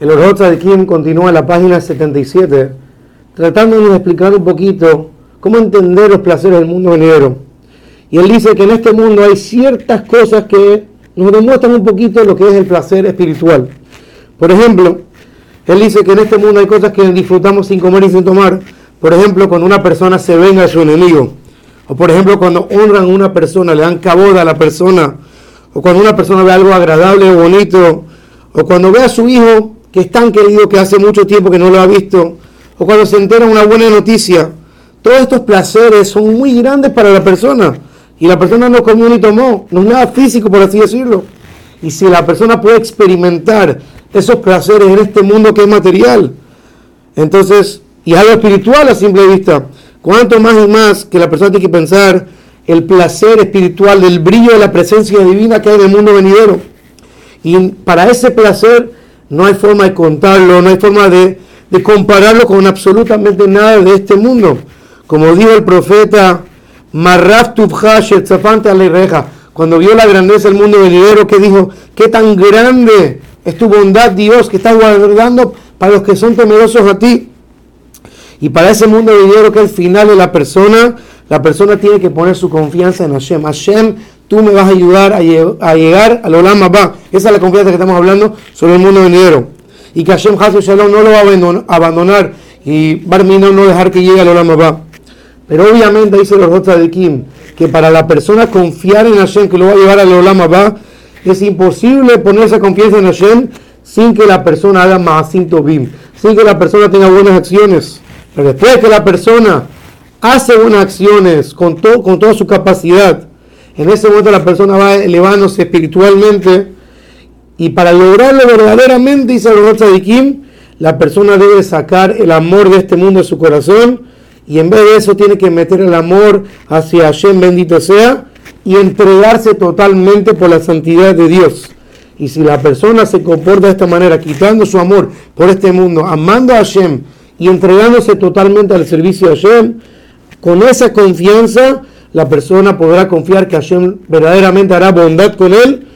El Orot Kim continúa la página 77, tratando de explicar un poquito cómo entender los placeres del mundo venidero. Y él dice que en este mundo hay ciertas cosas que nos demuestran un poquito lo que es el placer espiritual. Por ejemplo, él dice que en este mundo hay cosas que disfrutamos sin comer y sin tomar. Por ejemplo, cuando una persona se venga a su enemigo. O por ejemplo, cuando honran a una persona, le dan caboda a la persona. O cuando una persona ve algo agradable o bonito. O cuando ve a su hijo que es tan querido que hace mucho tiempo que no lo ha visto, o cuando se entera una buena noticia. Todos estos placeres son muy grandes para la persona y la persona no comió ni tomó, no es nada físico por así decirlo. Y si la persona puede experimentar esos placeres en este mundo que es material, entonces, y algo espiritual a simple vista, cuanto más y más que la persona tiene que pensar el placer espiritual del brillo de la presencia divina que hay en el mundo venidero. Y para ese placer no hay forma de contarlo, no hay forma de, compararlo con absolutamente nada de este mundo. Como dijo el profeta Marraf reja cuando vio la grandeza del mundo venidero, que dijo, qué tan grande es tu bondad, Dios, que estás guardando para los que son temerosos a ti. Y para ese mundo venidero que es el final de la persona, la persona tiene que poner su confianza en Hashem. Hashem tú me vas a ayudar a, llegar al Olam Abba. Esa es la confianza que estamos hablando sobre el mundo venidero. Y que Hashem Hasu Shalom no lo va a abandonar y Barmino no dejar que llegue al Olam Abba. Pero obviamente dice los de Kim que para la persona confiar en Hashem que lo va a llevar al Olam Abba, es imposible poner esa confianza en Hashem sin que la persona haga Maasim Tobim, sin que la persona tenga buenas acciones. Pero después que la persona hace buenas acciones con, con toda su capacidad, en ese momento la persona va elevándose espiritualmente y para lograrlo verdaderamente, dice el Kim, la persona debe sacar el amor de este mundo de su corazón y en vez de eso tiene que meter el amor hacia Hashem, bendito sea, y entregarse totalmente por la santidad de Dios. Y si la persona se comporta de esta manera, quitando su amor por este mundo, amando a Hashem y entregándose totalmente al servicio de Hashem, con esa confianza la persona podrá confiar que Hashem verdaderamente hará bondad con él,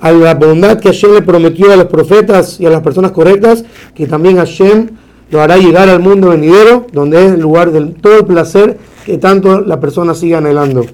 a la bondad que Hashem le prometió a los profetas y a las personas correctas, que también Hashem lo hará llegar al mundo venidero, donde es el lugar de todo el placer que tanto la persona siga anhelando.